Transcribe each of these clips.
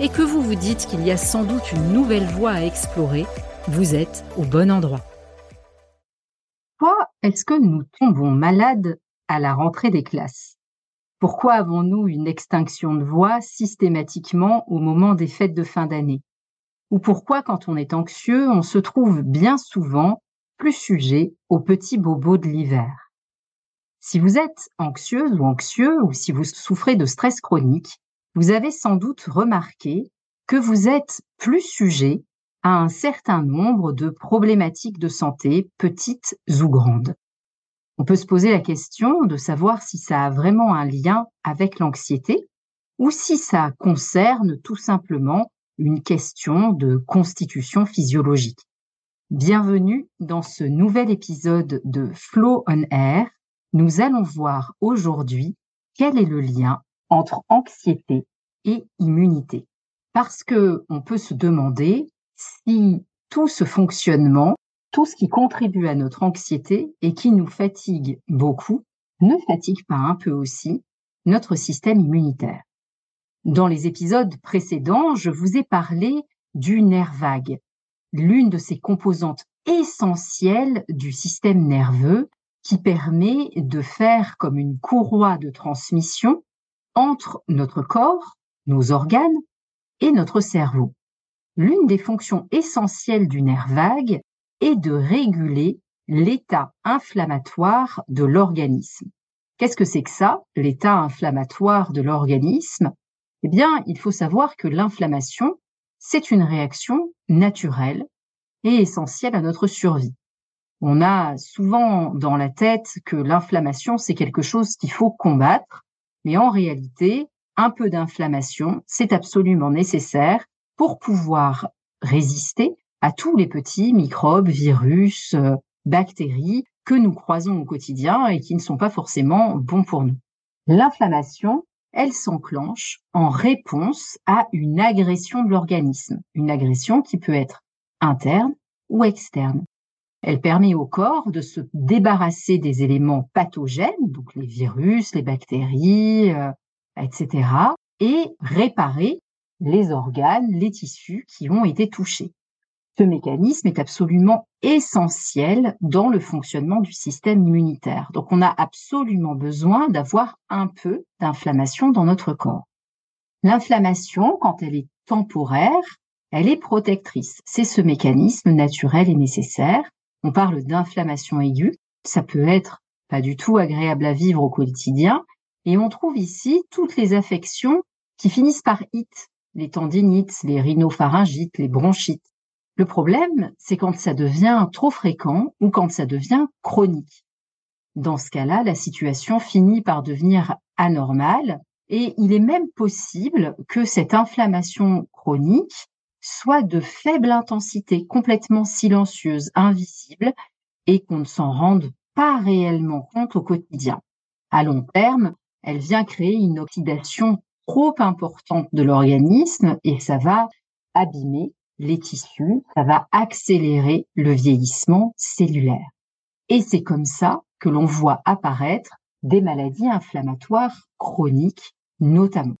et que vous vous dites qu'il y a sans doute une nouvelle voie à explorer, vous êtes au bon endroit. Pourquoi est-ce que nous tombons malades à la rentrée des classes? Pourquoi avons-nous une extinction de voix systématiquement au moment des fêtes de fin d'année? Ou pourquoi, quand on est anxieux, on se trouve bien souvent plus sujet aux petits bobos de l'hiver? Si vous êtes anxieuse ou anxieux, ou si vous souffrez de stress chronique, vous avez sans doute remarqué que vous êtes plus sujet à un certain nombre de problématiques de santé, petites ou grandes. On peut se poser la question de savoir si ça a vraiment un lien avec l'anxiété ou si ça concerne tout simplement une question de constitution physiologique. Bienvenue dans ce nouvel épisode de Flow on Air. Nous allons voir aujourd'hui quel est le lien entre anxiété et immunité. Parce que on peut se demander si tout ce fonctionnement, tout ce qui contribue à notre anxiété et qui nous fatigue beaucoup, ne fatigue pas un peu aussi notre système immunitaire. Dans les épisodes précédents, je vous ai parlé du nerf vague, l'une de ces composantes essentielles du système nerveux qui permet de faire comme une courroie de transmission entre notre corps, nos organes et notre cerveau. L'une des fonctions essentielles du nerf vague est de réguler l'état inflammatoire de l'organisme. Qu'est-ce que c'est que ça, l'état inflammatoire de l'organisme? Eh bien, il faut savoir que l'inflammation, c'est une réaction naturelle et essentielle à notre survie. On a souvent dans la tête que l'inflammation, c'est quelque chose qu'il faut combattre, mais en réalité, un peu d'inflammation, c'est absolument nécessaire pour pouvoir résister à tous les petits microbes, virus, euh, bactéries que nous croisons au quotidien et qui ne sont pas forcément bons pour nous. L'inflammation, elle s'enclenche en réponse à une agression de l'organisme, une agression qui peut être interne ou externe. Elle permet au corps de se débarrasser des éléments pathogènes, donc les virus, les bactéries, euh, etc., et réparer les organes, les tissus qui ont été touchés. Ce mécanisme est absolument essentiel dans le fonctionnement du système immunitaire. Donc on a absolument besoin d'avoir un peu d'inflammation dans notre corps. L'inflammation, quand elle est temporaire, elle est protectrice. C'est ce mécanisme naturel et nécessaire. On parle d'inflammation aiguë. Ça peut être pas du tout agréable à vivre au quotidien. Et on trouve ici toutes les affections qui finissent par it, les tendinites, les rhinopharyngites, les bronchites. Le problème, c'est quand ça devient trop fréquent ou quand ça devient chronique. Dans ce cas-là, la situation finit par devenir anormale et il est même possible que cette inflammation chronique soit de faible intensité, complètement silencieuse, invisible, et qu'on ne s'en rende pas réellement compte au quotidien. À long terme, elle vient créer une oxydation trop importante de l'organisme et ça va abîmer les tissus, ça va accélérer le vieillissement cellulaire. Et c'est comme ça que l'on voit apparaître des maladies inflammatoires chroniques notamment.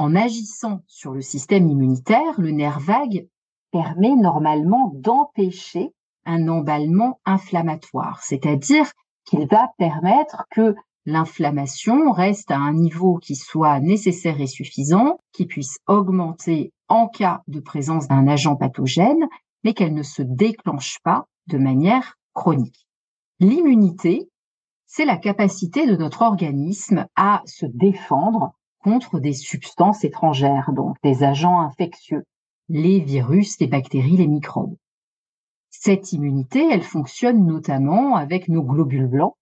En agissant sur le système immunitaire, le nerf vague permet normalement d'empêcher un emballement inflammatoire, c'est-à-dire qu'il va permettre que l'inflammation reste à un niveau qui soit nécessaire et suffisant, qui puisse augmenter en cas de présence d'un agent pathogène, mais qu'elle ne se déclenche pas de manière chronique. L'immunité, c'est la capacité de notre organisme à se défendre contre des substances étrangères, donc des agents infectieux, les virus, les bactéries, les microbes. Cette immunité, elle fonctionne notamment avec nos globules blancs,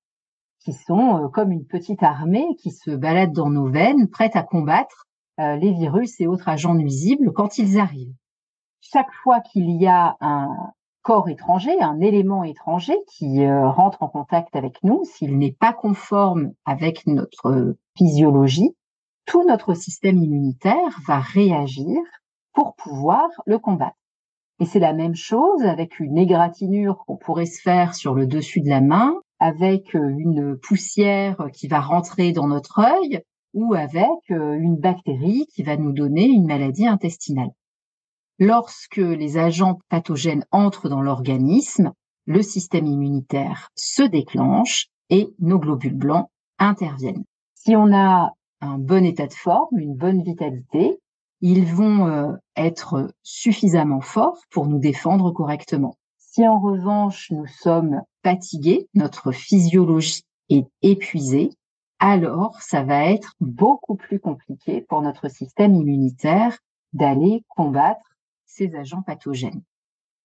qui sont euh, comme une petite armée qui se balade dans nos veines, prête à combattre euh, les virus et autres agents nuisibles quand ils arrivent. Chaque fois qu'il y a un corps étranger, un élément étranger qui euh, rentre en contact avec nous, s'il n'est pas conforme avec notre physiologie, tout notre système immunitaire va réagir pour pouvoir le combattre. Et c'est la même chose avec une égratignure qu'on pourrait se faire sur le dessus de la main, avec euh, une poussière qui va rentrer dans notre œil ou avec euh, une bactérie qui va nous donner une maladie intestinale. Lorsque les agents pathogènes entrent dans l'organisme, le système immunitaire se déclenche et nos globules blancs interviennent. Si on a un bon état de forme, une bonne vitalité, ils vont euh, être suffisamment forts pour nous défendre correctement. Si en revanche nous sommes fatigués, notre physiologie est épuisée, alors ça va être beaucoup plus compliqué pour notre système immunitaire d'aller combattre ces agents pathogènes.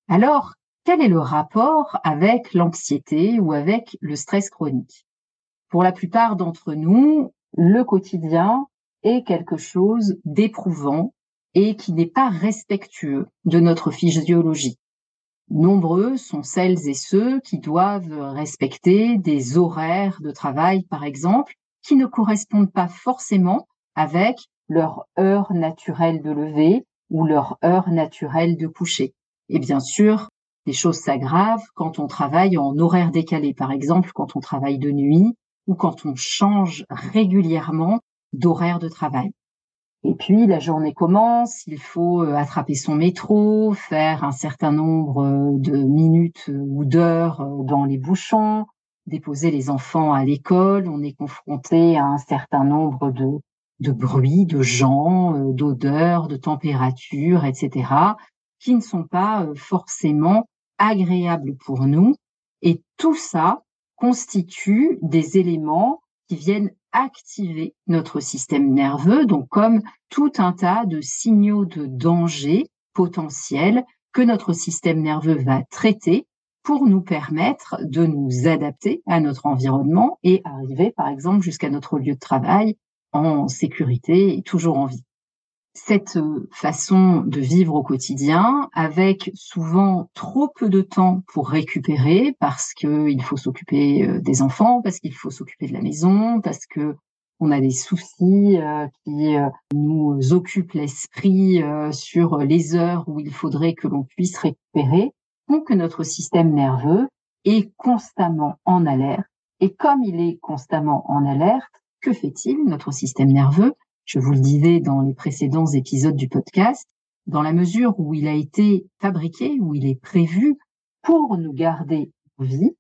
Alors, quel est le rapport avec l'anxiété ou avec le stress chronique? Pour la plupart d'entre nous, le quotidien est quelque chose d'éprouvant et qui n'est pas respectueux de notre physiologie. Nombreux sont celles et ceux qui doivent respecter des horaires de travail, par exemple, qui ne correspondent pas forcément avec leur heure naturelle de lever ou leur heure naturelle de coucher. Et bien sûr, les choses s'aggravent quand on travaille en horaire décalé, par exemple, quand on travaille de nuit ou quand on change régulièrement d'horaire de travail. Et puis la journée commence, il faut euh, attraper son métro, faire un certain nombre euh, de minutes euh, ou d'heures dans les bouchons, déposer les enfants à l'école, on est confronté à un certain nombre de, de bruits, de gens, d'odeurs, de températures, etc., qui ne sont pas forcément agréables pour nous. Et tout ça constitue des éléments qui viennent activer notre système nerveux, donc comme tout un tas de signaux de danger potentiels que notre système nerveux va traiter pour nous permettre de nous adapter à notre environnement et arriver, par exemple, jusqu'à notre lieu de travail en sécurité et toujours en vie cette euh, façon de vivre au quotidien avec souvent trop peu de temps pour récupérer parce qu'il faut s'occuper euh, des enfants, parce qu'il faut s'occuper de la maison, parce que on a des soucis euh, qui nous occupent l'esprit sur les heures où il faudrait que l'on puisse récupérer, font que notre système nerveux est constamment en alerte. Et comme il est constamment en alerte, que fait-il notre système nerveux? Je vous le disais dans les précédents épisodes du podcast, dans la mesure où il a été fabriqué, où il est prévu pour nous garder en vie,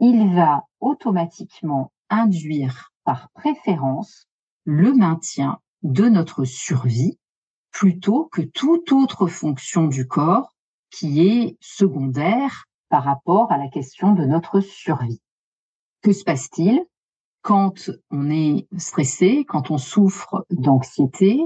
il va automatiquement induire par préférence le maintien de notre survie plutôt que toute autre fonction du corps qui est secondaire par rapport à la question de notre survie. Que se passe-t-il? Quand on est stressé, quand on souffre d'anxiété,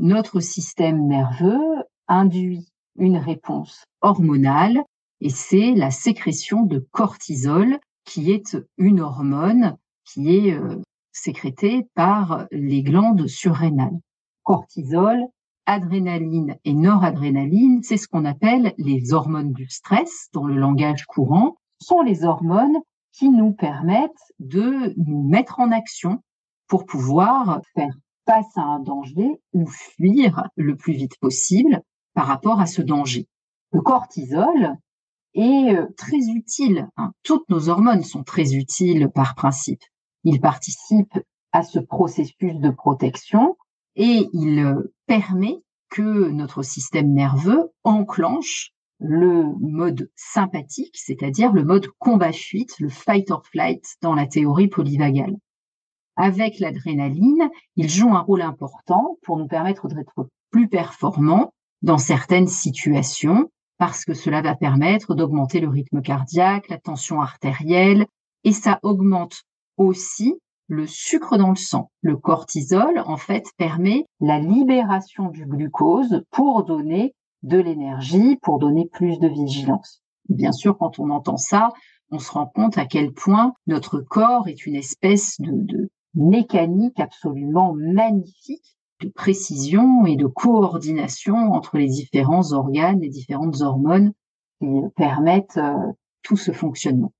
notre système nerveux induit une réponse hormonale et c'est la sécrétion de cortisol qui est une hormone qui est euh, sécrétée par les glandes surrénales. Cortisol, adrénaline et noradrénaline, c'est ce qu'on appelle les hormones du stress dans le langage courant, sont les hormones qui nous permettent de nous mettre en action pour pouvoir faire face à un danger ou fuir le plus vite possible par rapport à ce danger. Le cortisol est euh, très utile. Hein. Toutes nos hormones sont très utiles par principe. Il participe à ce processus de protection et il euh, permet que notre système nerveux enclenche le mode sympathique, c'est-à-dire le mode combat-fuite, le fight or flight dans la théorie polyvagale. avec l'adrénaline, il joue un rôle important pour nous permettre d'être plus performants dans certaines situations, parce que cela va permettre d'augmenter le rythme cardiaque, la tension artérielle, et ça augmente aussi le sucre dans le sang. Le cortisol, en fait, permet la libération du glucose pour donner de l'énergie, pour donner plus de vigilance. Bien sûr, quand on entend ça, on se rend compte à quel point notre corps est une espèce de, mécanique absolument magnifique de précision et de coordination entre les différents organes, les différentes hormones qui permettent euh, tout ce fonctionnement.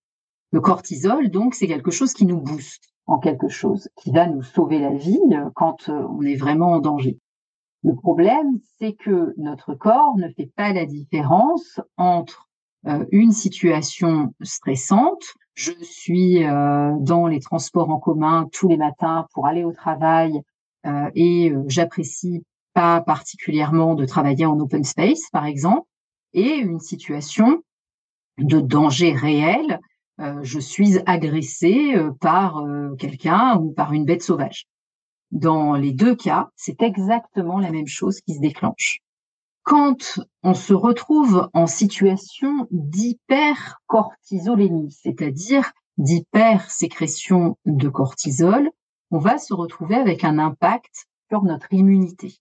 Le cortisol, donc, c'est quelque chose qui nous booste en quelque chose, qui va nous sauver la vie euh, quand euh, on est vraiment en danger. Le problème, c'est que notre corps ne fait pas la différence entre une situation stressante, je suis dans les transports en commun tous les matins pour aller au travail euh, et euh, j'apprécie pas particulièrement de travailler en open space, par exemple, et une situation de danger réel, euh, je suis agressé par quelqu'un ou par une bête sauvage. Dans les deux cas, c'est exactement la même chose qui se déclenche. Quand on se retrouve en situation d'hypercortisolémie, c'est-à-dire d'hypersécrétion de cortisol, on va se retrouver avec un impact sur notre immunité.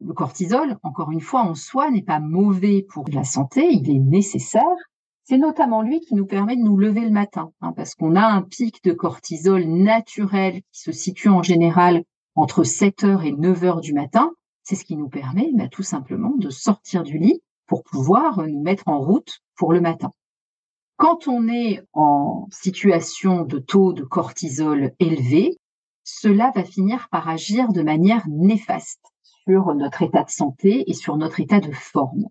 Le cortisol, encore une fois, en soi, n'est pas mauvais pour la santé, il est nécessaire. C'est notamment lui qui nous permet de nous lever le matin, hein, parce qu'on a un pic de cortisol naturel qui se situe en général entre 7 heures et 9 heures du matin. C'est ce qui nous permet bah, tout simplement de sortir du lit pour pouvoir nous mettre en route pour le matin. Quand on est en situation de taux de cortisol élevé, cela va finir par agir de manière néfaste sur notre état de santé et sur notre état de forme.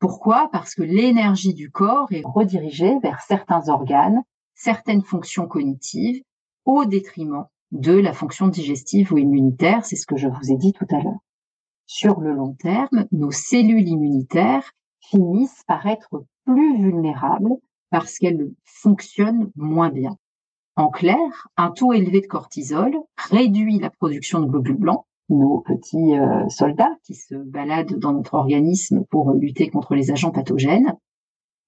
Pourquoi? Parce que l'énergie du corps est redirigée vers certains organes, certaines fonctions cognitives, au détriment de la fonction digestive ou immunitaire, c'est ce que je vous ai dit tout à l'heure. Sur le long terme, nos cellules immunitaires finissent par être plus vulnérables parce qu'elles fonctionnent moins bien. En clair, un taux élevé de cortisol réduit la production de globules blancs, nos petits euh, soldats qui se baladent dans notre organisme pour lutter contre les agents pathogènes.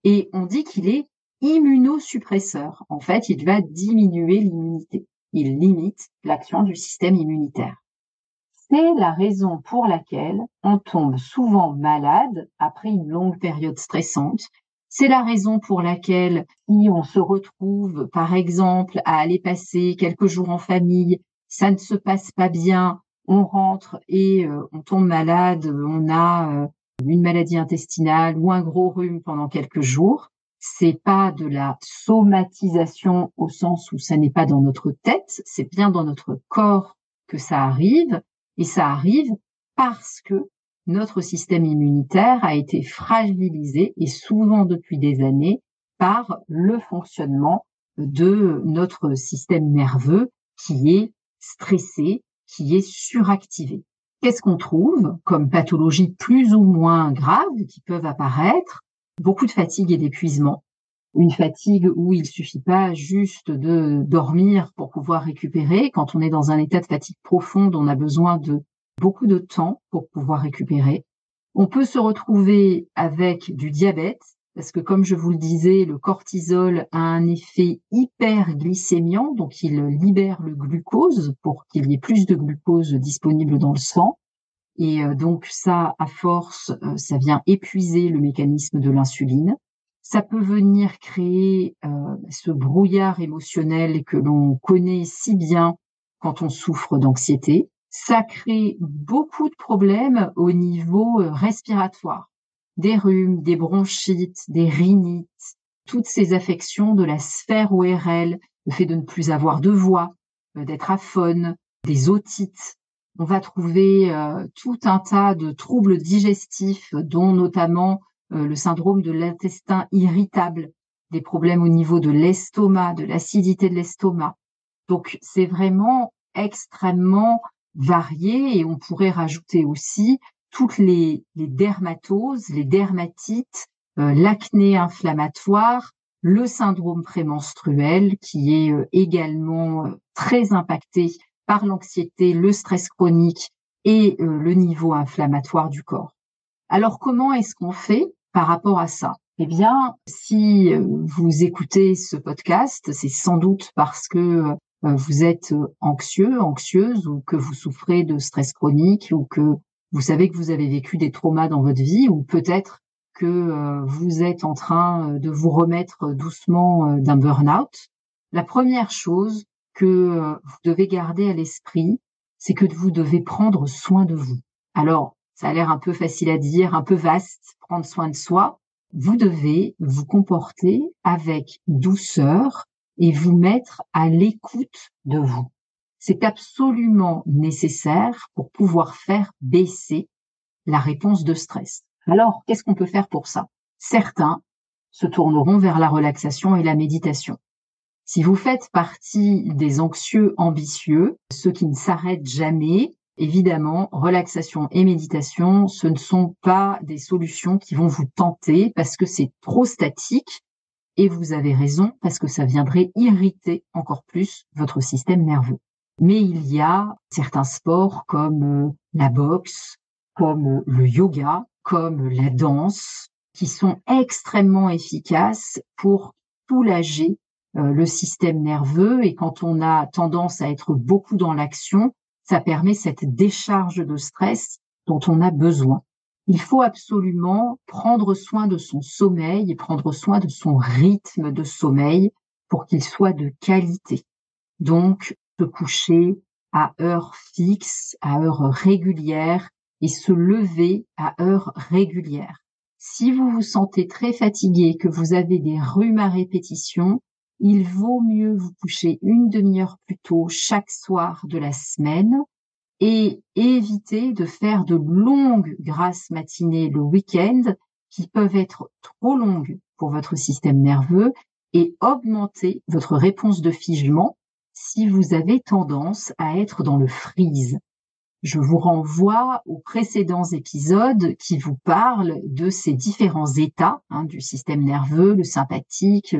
Et on dit qu'il est immunosuppresseur. En fait, il va diminuer l'immunité. Il limite l'action du système immunitaire. C'est la raison pour laquelle on tombe souvent malade après une longue période stressante c'est la raison pour laquelle, on se retrouve, par exemple, à aller passer quelques jours en famille, ça ne se passe pas bien, on rentre et euh, on tombe malade, on a euh, une maladie intestinale ou un gros rhume pendant quelques jours. C'est pas de la somatisation au sens où ça n'est pas dans notre tête, c'est bien dans notre corps que ça arrive et ça arrive parce que notre système immunitaire a été fragilisé et souvent depuis des années par le fonctionnement de notre système nerveux qui est stressé, qui est suractivé. Qu'est-ce qu'on trouve comme pathologies plus ou moins graves qui peuvent apparaître? Beaucoup de fatigue et d'épuisement. Une fatigue où il suffit pas juste de dormir pour pouvoir récupérer. Quand on est dans un état de fatigue profonde, on a besoin de beaucoup de temps pour pouvoir récupérer. On peut se retrouver avec du diabète, parce que comme je vous le disais, le cortisol a un effet hyperglycémiant, donc il libère le glucose pour qu'il y ait plus de glucose disponible dans le sang. Et euh, donc ça, à force, euh, ça vient épuiser le mécanisme de l'insuline. Ça peut venir créer euh, ce brouillard émotionnel que l'on connaît si bien quand on souffre d'anxiété ça crée beaucoup de problèmes au niveau respiratoire, des rhumes, des bronchites, des rhinites, toutes ces affections de la sphère ORL, le fait de ne plus avoir de voix, d'être aphone, des otites. On va trouver euh, tout un tas de troubles digestifs, dont notamment le syndrome de l'intestin irritable, des problèmes au niveau de l'estomac, de l'acidité de l'estomac. Donc c'est vraiment extrêmement variés et on pourrait rajouter aussi toutes les, dermatoses, les dermatites, euh, l'acné inflammatoire, le syndrome prémenstruel qui est euh, également euh, très impactés par l'anxiété, le stress chronique et euh, le niveau inflammatoire du corps. Alors comment est-ce qu'on fait par rapport à ça? Eh bien, si euh, vous écoutez ce podcast, c'est sans doute parce que euh, vous êtes anxieux, anxieuse ou que vous souffrez de stress chronique ou que vous savez que vous avez vécu des traumas dans votre vie ou peut-être que vous êtes en train de vous remettre doucement d'un burn-out. La première chose que vous devez garder à l'esprit, c'est que vous devez prendre soin de vous. Alors, ça a l'air un peu facile à dire, un peu vaste, prendre soin de soi. Vous devez vous comporter avec douceur et vous mettre à l'écoute de vous. C'est absolument nécessaire pour pouvoir faire baisser la réponse de stress. Alors, qu'est-ce qu'on peut faire pour ça? Certains se tourneront vers la relaxation et la méditation. Si vous faites partie des anxieux ambitieux, ceux qui ne s'arrêtent jamais, évidemment, relaxation et méditation, ce ne sont pas des solutions qui vont vous tenter parce que c'est trop statique. Et vous avez raison parce que ça viendrait irriter encore plus votre système nerveux. Mais il y a certains sports comme euh, la boxe, comme euh, le yoga, comme la danse, qui sont extrêmement efficaces pour soulager le système nerveux et quand on a tendance à être beaucoup dans l'action, ça permet cette décharge de stress dont on a besoin. Il faut absolument prendre soin de son sommeil et prendre soin de son rythme de sommeil pour qu'il soit de qualité. Donc, se coucher à heure fixe, à heure régulière et se lever à heure régulière. Si vous vous sentez très fatigué, que vous avez des rhumes à répétition, il vaut mieux vous coucher une demi-heure plus tôt chaque soir de la semaine et éviter de faire de longues grasses matinées le week-end qui peuvent être trop longues pour votre système nerveux et augmenter votre réponse de figement si vous avez tendance à être dans le freeze. Je vous renvoie aux précédents épisodes qui vous parlent de ces différents états hein, du système nerveux, le sympathique,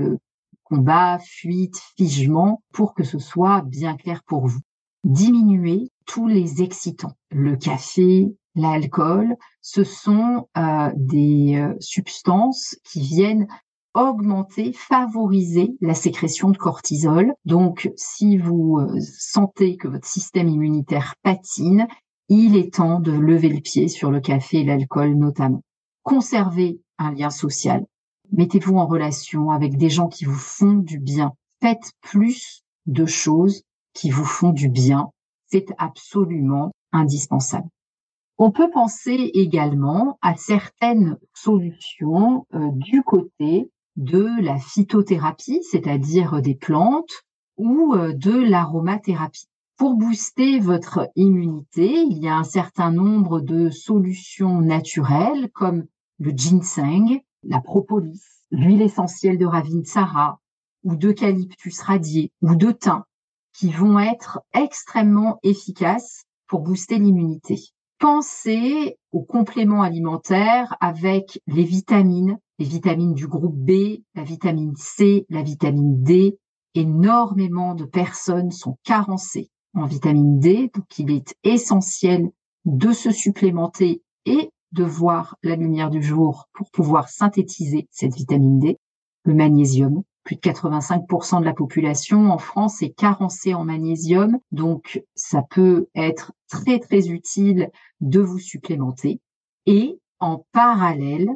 combat, fuite, figement, pour que ce soit bien clair pour vous. Diminuer tous les excitants. Le café, l'alcool, ce sont euh, des euh, substances qui viennent augmenter, favoriser la sécrétion de cortisol. Donc, si vous euh, sentez que votre système immunitaire patine, il est temps de lever le pied sur le café et l'alcool notamment. Conservez un lien social. Mettez-vous en relation avec des gens qui vous font du bien. Faites plus de choses qui vous font du bien. C'est absolument indispensable. On peut penser également à certaines solutions euh, du côté de la phytothérapie, c'est-à-dire des plantes, ou euh, de l'aromathérapie. Pour booster votre immunité, il y a un certain nombre de solutions naturelles comme le ginseng, la propolis, l'huile essentielle de Ravinsara ou d'eucalyptus radié ou de thym qui vont être extrêmement efficaces pour booster l'immunité. Pensez aux compléments alimentaires avec les vitamines, les vitamines du groupe B, la vitamine C, la vitamine D. Énormément de personnes sont carencées en vitamine D, donc il est essentiel de se supplémenter et de voir la lumière du jour pour pouvoir synthétiser cette vitamine D, le magnésium. Plus de 85% de la population en France est carencée en magnésium, donc ça peut être très très utile de vous supplémenter et en parallèle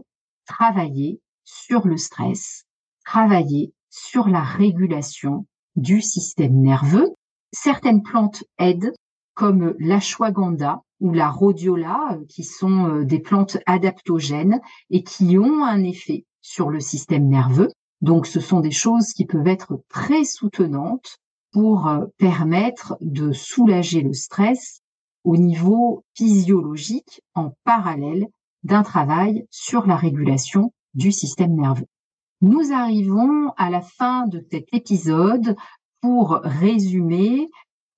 travailler sur le stress, travailler sur la régulation du système nerveux. Certaines plantes aident, comme l'ashwagandha, ou la rhodiola, euh, qui sont euh, des plantes adaptogènes et qui ont un effet sur le système nerveux. Donc ce sont des choses qui peuvent être très soutenantes pour euh, permettre de soulager le stress au niveau physiologique en parallèle d'un travail sur la régulation du système nerveux. Nous arrivons à la fin de cet épisode. Pour résumer,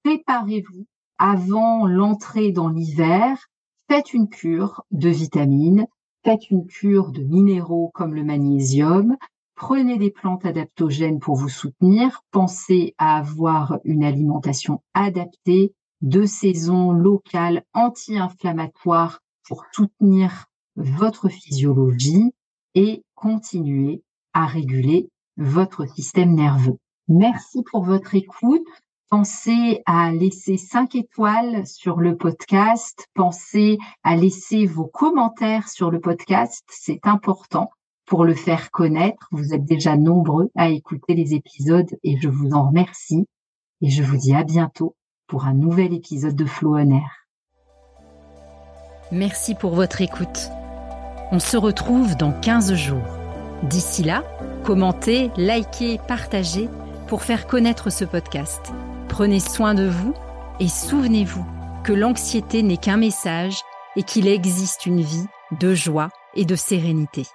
préparez-vous avant l'entrée dans l'hiver, faites une cure de vitamines, faites une cure de minéraux comme le magnésium Prenez des plantes adaptogènes pour vous soutenir. Pensez à avoir une alimentation adaptée, de saison, locale, anti-inflammatoire pour soutenir votre physiologie et continuer à réguler votre système nerveux. Merci pour votre écoute. Pensez à laisser 5 étoiles sur le podcast. Pensez à laisser vos commentaires sur le podcast. C'est important pour le faire connaître. Vous êtes déjà nombreux à écouter les épisodes et je vous en remercie. Et je vous dis à bientôt pour un nouvel épisode de Flow on Air. Merci pour votre écoute. On se retrouve dans 15 jours. D'ici là, commentez, likez, partagez pour faire connaître ce podcast. Prenez soin de vous et souvenez-vous que l'anxiété n'est qu'un message et qu'il existe une vie de joie et de sérénité.